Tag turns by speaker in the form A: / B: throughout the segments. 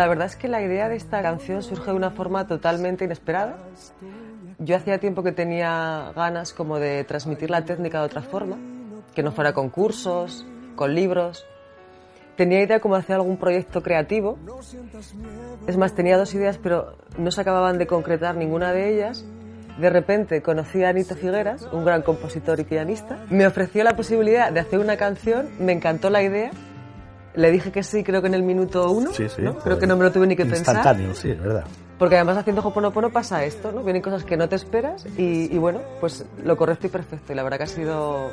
A: la verdad es que la idea de esta canción surge de una forma totalmente inesperada. Yo hacía tiempo que tenía ganas como de transmitir la técnica de otra forma, que no fuera con cursos, con libros. Tenía idea como hacer algún proyecto creativo. Es más, tenía dos ideas, pero no se acababan de concretar ninguna de ellas. De repente conocí a Anita Figueras, un gran compositor y pianista. Me ofreció la posibilidad de hacer una canción, me encantó la idea le dije que sí, creo que en el minuto uno.
B: Sí, sí.
A: ¿no? Creo que no me lo tuve ni que pensar.
B: Instantáneo, sí, es verdad.
A: Porque además haciendo Hoponopono pasa esto, ¿no? Vienen cosas que no te esperas y, y bueno, pues lo correcto y perfecto. Y la verdad que ha sido,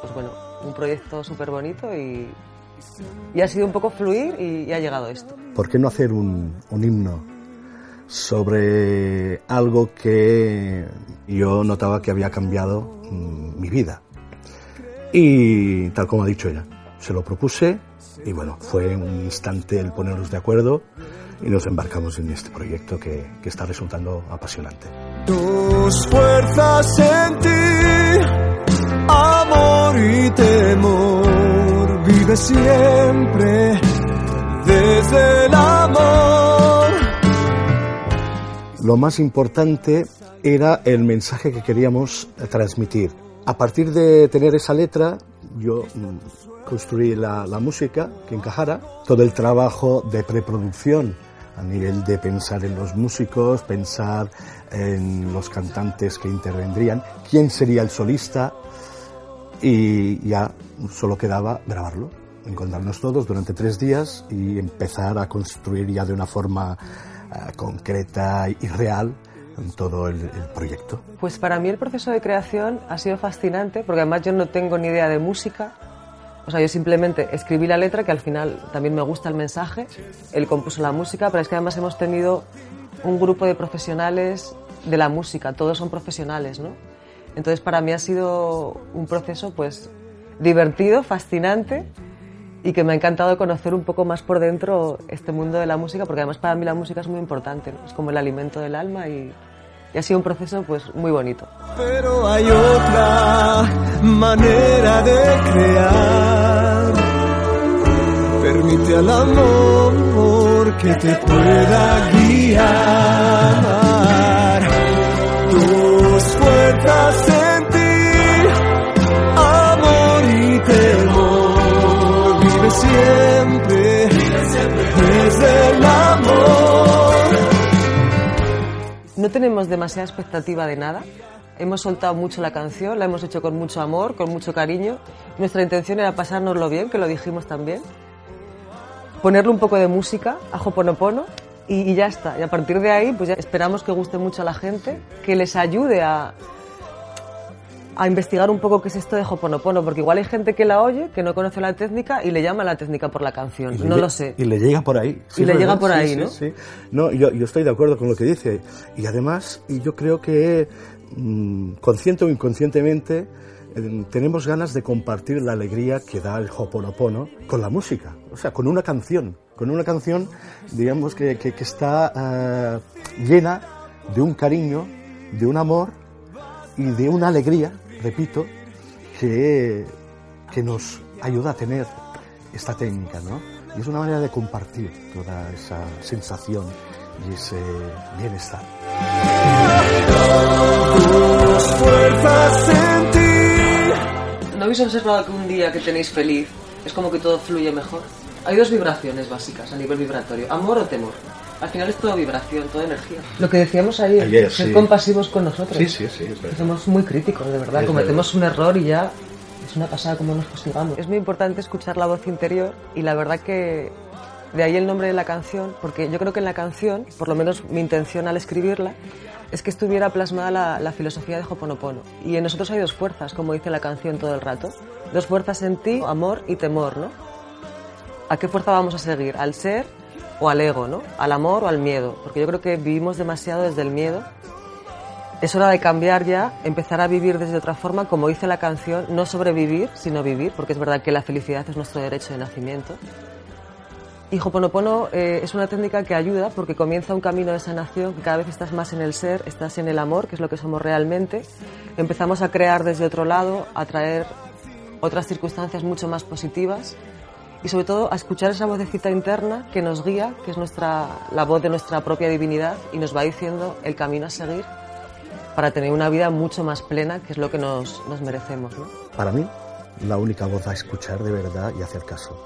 A: pues bueno, un proyecto súper bonito y, y ha sido un poco fluir y, y ha llegado esto.
B: ¿Por qué no hacer un, un himno sobre algo que yo notaba que había cambiado mm, mi vida? Y tal como ha dicho ella, se lo propuse y bueno, fue un instante el ponernos de acuerdo y nos embarcamos en este proyecto que, que está resultando apasionante.
C: Tus fuerzas en ti, amor y temor, vive siempre desde el amor.
B: Lo más importante era el mensaje que queríamos transmitir. A partir de tener esa letra, yo mm, construí la, la, música que encajara, todo el trabajo de preproducción a nivel de pensar en los músicos, pensar en los cantantes que intervendrían, quién sería el solista y ya solo quedaba grabarlo, encontrarnos todos durante tres días y empezar a construir ya de una forma uh, concreta y real en todo el, proyecto.
A: Pues para mí el proceso de creación ha sido fascinante porque además yo no tengo ni idea de música, o sea, yo simplemente escribí la letra, que al final también me gusta el mensaje, él compuso la música, pero es que además hemos tenido un grupo de profesionales de la música, todos son profesionales, ¿no? Entonces para mí ha sido un proceso pues divertido, fascinante y que me ha encantado conocer un poco más por dentro este mundo de la música, porque además para mí la música es muy importante, ¿no? es como el alimento del alma y, y ha sido un proceso pues muy bonito.
C: Pero hay otra manera de crear. Permite al amor que te pueda guiar.
A: No tenemos demasiada expectativa de nada. Hemos soltado mucho la canción, la hemos hecho con mucho amor, con mucho cariño. Nuestra intención era pasárnoslo bien, que lo dijimos también. Ponerle un poco de música a Hoponopono y, y ya está. Y a partir de ahí, pues ya esperamos que guste mucho a la gente, que les ayude a, a investigar un poco qué es esto de Hoponopono, porque igual hay gente que la oye, que no conoce la técnica y le llama la técnica por la canción. No lo sé.
B: Y le llega por ahí.
A: Sí, y le llega por ahí,
B: sí,
A: ¿no?
B: Sí, no, yo, yo, estoy de acuerdo con lo que dice. Y además, y yo creo que mmm, consciente o inconscientemente eh, tenemos ganas de compartir la alegría que da el Hoponopono con la música, o sea, con una canción, con una canción, digamos, que, que, que está uh, llena de un cariño de un amor y de una alegría, repito, que, que nos ayuda a tener esta técnica, ¿no? Y es una manera de compartir toda esa sensación y ese bienestar.
A: ¿No habéis observado que un día que tenéis feliz es como que todo fluye mejor? Hay dos vibraciones básicas a nivel vibratorio, amor o temor. Al final es todo vibración, toda energía. Lo que decíamos ayer,
B: Ayer,
A: ser
B: sí.
A: compasivos con nosotros.
B: Sí, sí, sí, es verdad.
A: Somos muy críticos, de verdad.
B: Es
A: Cometemos un error y ya es una pasada como nos castigamos. Es muy importante escuchar la voz interior y la verdad que de ahí el nombre de la canción, porque yo creo que en la canción, por lo menos mi intención al escribirla, es que estuviera plasmada la, la filosofía de Hoponopono. Y en nosotros hay dos fuerzas, como dice la canción todo el rato. Dos fuerzas en ti, amor y temor, ¿no? ¿A qué fuerza vamos a seguir? ¿Al ser o al ego, ¿no? ¿Al amor o al miedo? Porque yo creo que vivimos demasiado desde el miedo. Es hora de cambiar ya, empezar a vivir desde otra forma, como dice la canción, no sobrevivir, sino vivir, porque es verdad que la felicidad es nuestro derecho de nacimiento. Y Hoponopono eh, es una técnica que ayuda porque comienza un camino de sanación, cada vez estás más en el ser, estás en el amor, que es lo que somos realmente. Empezamos a crear desde otro lado, a traer otras circunstancias mucho más positivas y sobre todo a escuchar esa vocecita interna que nos guía, que es nuestra, la voz de nuestra propia divinidad y nos va diciendo el camino a seguir para tener una vida mucho más plena, que es lo que nos, nos merecemos. ¿no?
B: Para mí, la única voz a escuchar de verdad y hacer caso.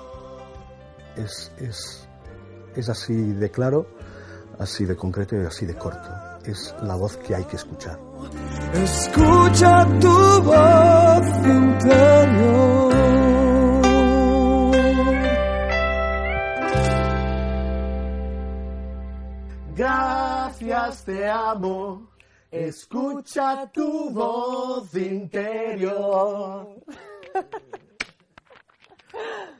B: Es, es, es así de claro, así de concreto y así de corto. Es la voz que hay que escuchar.
C: Escucha tu voz interior.
B: Te amo. Escucha tu voz interior.